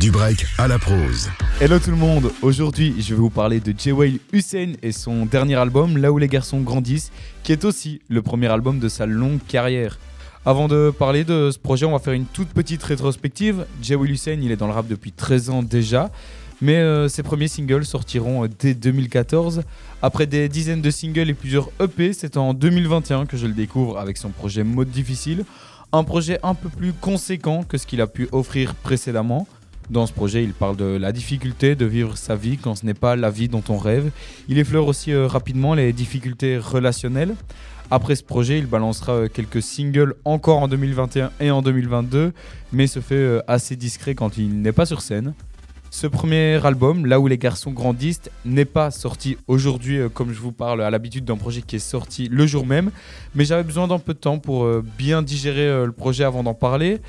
Du break à la prose. Hello tout le monde, aujourd'hui je vais vous parler de Jewel Hussein et son dernier album Là où les garçons grandissent, qui est aussi le premier album de sa longue carrière. Avant de parler de ce projet, on va faire une toute petite rétrospective. Jewel Hussein, il est dans le rap depuis 13 ans déjà, mais euh, ses premiers singles sortiront euh, dès 2014. Après des dizaines de singles et plusieurs EP, c'est en 2021 que je le découvre avec son projet Mode Difficile, un projet un peu plus conséquent que ce qu'il a pu offrir précédemment. Dans ce projet, il parle de la difficulté de vivre sa vie quand ce n'est pas la vie dont on rêve. Il effleure aussi euh, rapidement les difficultés relationnelles. Après ce projet, il balancera euh, quelques singles encore en 2021 et en 2022, mais se fait euh, assez discret quand il n'est pas sur scène. Ce premier album, Là où les garçons grandissent, n'est pas sorti aujourd'hui comme je vous parle à l'habitude d'un projet qui est sorti le jour même, mais j'avais besoin d'un peu de temps pour bien digérer le projet avant d'en parler.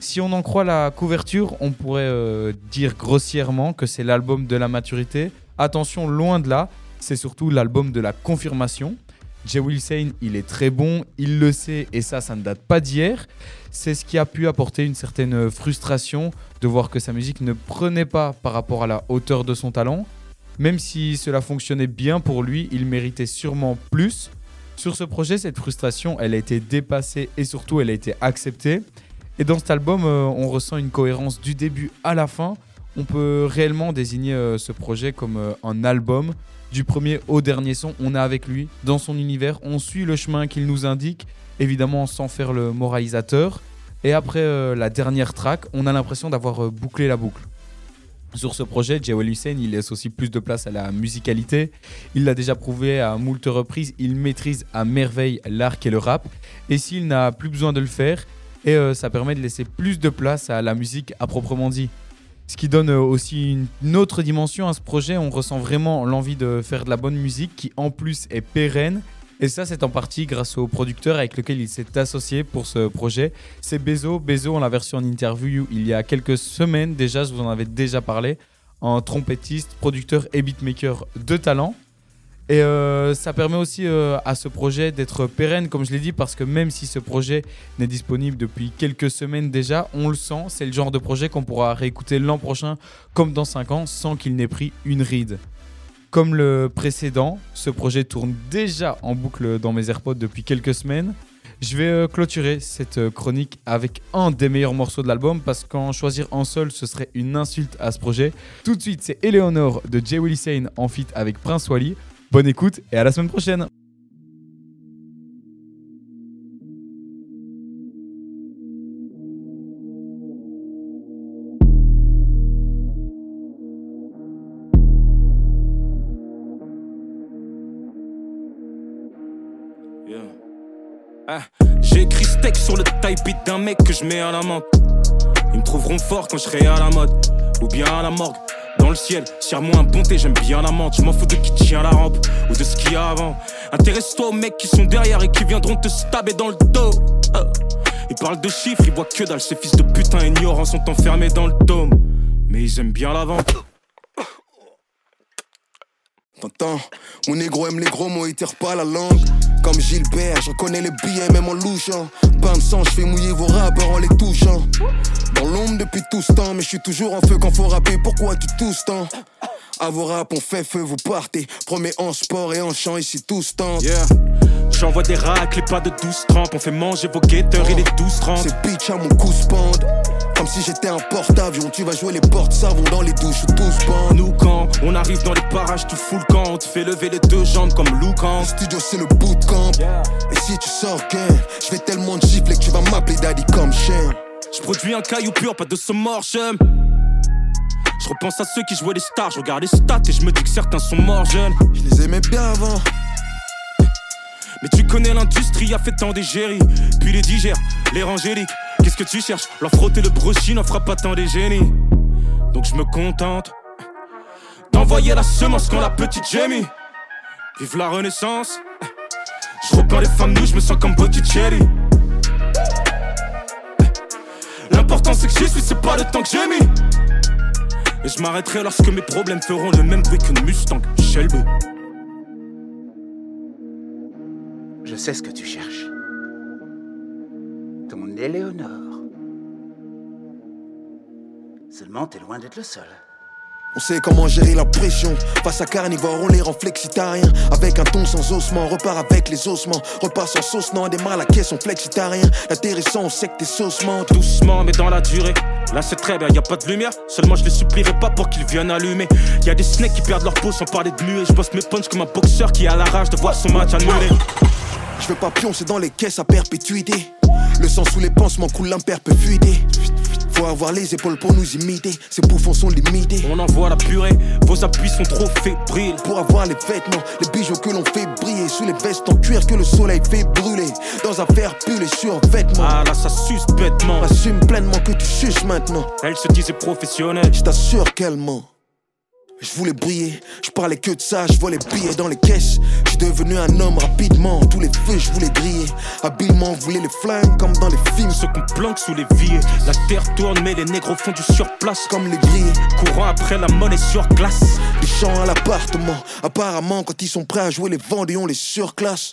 Si on en croit la couverture, on pourrait euh, dire grossièrement que c'est l'album de la maturité. Attention, loin de là, c'est surtout l'album de la confirmation. Jay Wilson, il est très bon, il le sait, et ça, ça ne date pas d'hier. C'est ce qui a pu apporter une certaine frustration de voir que sa musique ne prenait pas par rapport à la hauteur de son talent. Même si cela fonctionnait bien pour lui, il méritait sûrement plus. Sur ce projet, cette frustration, elle a été dépassée et surtout, elle a été acceptée. Et dans cet album, euh, on ressent une cohérence du début à la fin. On peut réellement désigner euh, ce projet comme euh, un album. Du premier au dernier son, on est avec lui, dans son univers, on suit le chemin qu'il nous indique, évidemment sans faire le moralisateur. Et après la dernière track, on a l'impression d'avoir bouclé la boucle. Sur ce projet, Jewel Hussein, il laisse aussi plus de place à la musicalité. Il l'a déjà prouvé à moult reprises, il maîtrise à merveille l'art et le rap. Et s'il n'a plus besoin de le faire, et euh, ça permet de laisser plus de place à la musique à proprement dit. Ce qui donne euh, aussi une autre dimension à ce projet, on ressent vraiment l'envie de faire de la bonne musique qui en plus est pérenne. Et ça, c'est en partie grâce au producteur avec lequel il s'est associé pour ce projet. C'est Bezo. Bezo, on l'a version en interview il y a quelques semaines déjà, je vous en avais déjà parlé. Un trompettiste, producteur et beatmaker de talent. Et euh, ça permet aussi euh, à ce projet d'être pérenne, comme je l'ai dit, parce que même si ce projet n'est disponible depuis quelques semaines déjà, on le sent, c'est le genre de projet qu'on pourra réécouter l'an prochain comme dans 5 ans sans qu'il n'ait pris une ride. Comme le précédent, ce projet tourne déjà en boucle dans mes AirPods depuis quelques semaines. Je vais euh, clôturer cette chronique avec un des meilleurs morceaux de l'album parce qu'en choisir un seul, ce serait une insulte à ce projet. Tout de suite, c'est Eleanor de Jay Willie Sane en feat avec Prince Wally. Bonne écoute et à la semaine prochaine. Ah, j'ai écrit steak sur le type d'un mec que je mets à la menthe. Ils me trouveront fort quand je serai à la mode ou bien à la morgue dans le ciel. Serre-moi un bonté, j'aime bien la menthe. Je m'en fous de qui tient la rampe ou de ce qu'il y a avant. Intéresse-toi aux mecs qui sont derrière et qui viendront te stabber dans le dos. Euh. Ils parlent de chiffres, ils voient que dalle. Ces fils de putain ignorants sont enfermés dans le dôme. Mais ils aiment bien la vente. T'entends? Mon négro aime les gros mots, il tire pas la langue. Comme Gilbert, je connais les billets même en louchant. Pain de sang, je fais mouiller vos rappeurs en les touchant. Dans l'ombre depuis tout ce temps, mais je suis toujours en feu quand faut rapper. Pourquoi tu tousses tant? À vos rap, on fait feu, vous partez. Promets en sport et en chant, ici tous temps. Yeah. J'envoie des racles et pas de 12 trempes. On fait manger vos guetteurs et les 12 30. C'est bitch à mon coup spande. Comme si j'étais un porte-avions, tu vas jouer les portes savons dans les douches où tous bandent. Nous quand on arrive dans les parages, tu fous le camp, on te fait lever les deux jambes comme Lucan. Le studio c'est le bootcamp. Et si tu sors gain, je vais tellement de gifler que tu vas m'appeler daddy comme chien. Je produis un caillou pur, pas de ce j'aime. Je repense à ceux qui jouaient les stars, je regarde les stats et je me dis que certains sont morts jeunes. Je les aimais bien avant. Mais tu connais l'industrie, a fait tant d'égéries. Puis les digères, les rangéliques. Qu'est-ce que tu cherches? Leur frotter le brochet n'en fera pas tant des génies. Donc je me contente d'envoyer la semence quand la petite Jamie. Vive la renaissance. Je repeins les femmes nues, je me sens comme Botticelli. L'important c'est que j'y suis, c'est pas le temps que j'ai mis. Et je m'arrêterai lorsque mes problèmes feront le même bruit qu'une Mustang Shelby. Sais ce que tu cherches. Ton Éléonore. Seulement, t'es loin d'être le seul. On sait comment gérer la pression. Face à carnivore, on les rend flexitariens. Avec un ton sans ossement, repart avec les ossements. Repart sans sauce, non, démarre la caisse, on flexitarien. Intéressant, on sait que t'es saucement. Doucement, mais dans la durée. Là, c'est très bien, y a pas de lumière. Seulement, je les supplierai pas pour qu'ils viennent allumer. Y a des snakes qui perdent leur peau sans parler de muet. Je bosse mes punches comme un boxeur qui a la rage de voir son match annulé. Je veux pas pioncer dans les caisses à perpétuité. Le sang sous les pansements coule l'imperpétuité. Faut avoir les épaules pour nous imiter. Ces bouffons sont limités. On envoie la purée, vos appuis sont trop fébriles. Pour avoir les vêtements, les bijoux que l'on fait briller. Sous les vestes en cuir que le soleil fait brûler. Dans un verre pull et sur vêtements. Ah là, ça suce bêtement. Assume pleinement que tu suces maintenant. Elle se disait professionnelle. Je t'assure qu'elle ment. Je voulais briller, je parlais que de ça, je vois les billets dans les caisses. Je suis devenu un homme rapidement, tous les feux je voulais griller. Habilement, on voulait les flingues comme dans les films. Ceux qu'on planque sous les vies. La terre tourne, mais les négros font du surplace. Comme les grilles, Courant après la monnaie sur glace. des chants à l'appartement. Apparemment, quand ils sont prêts à jouer les vendus, on les surclasse.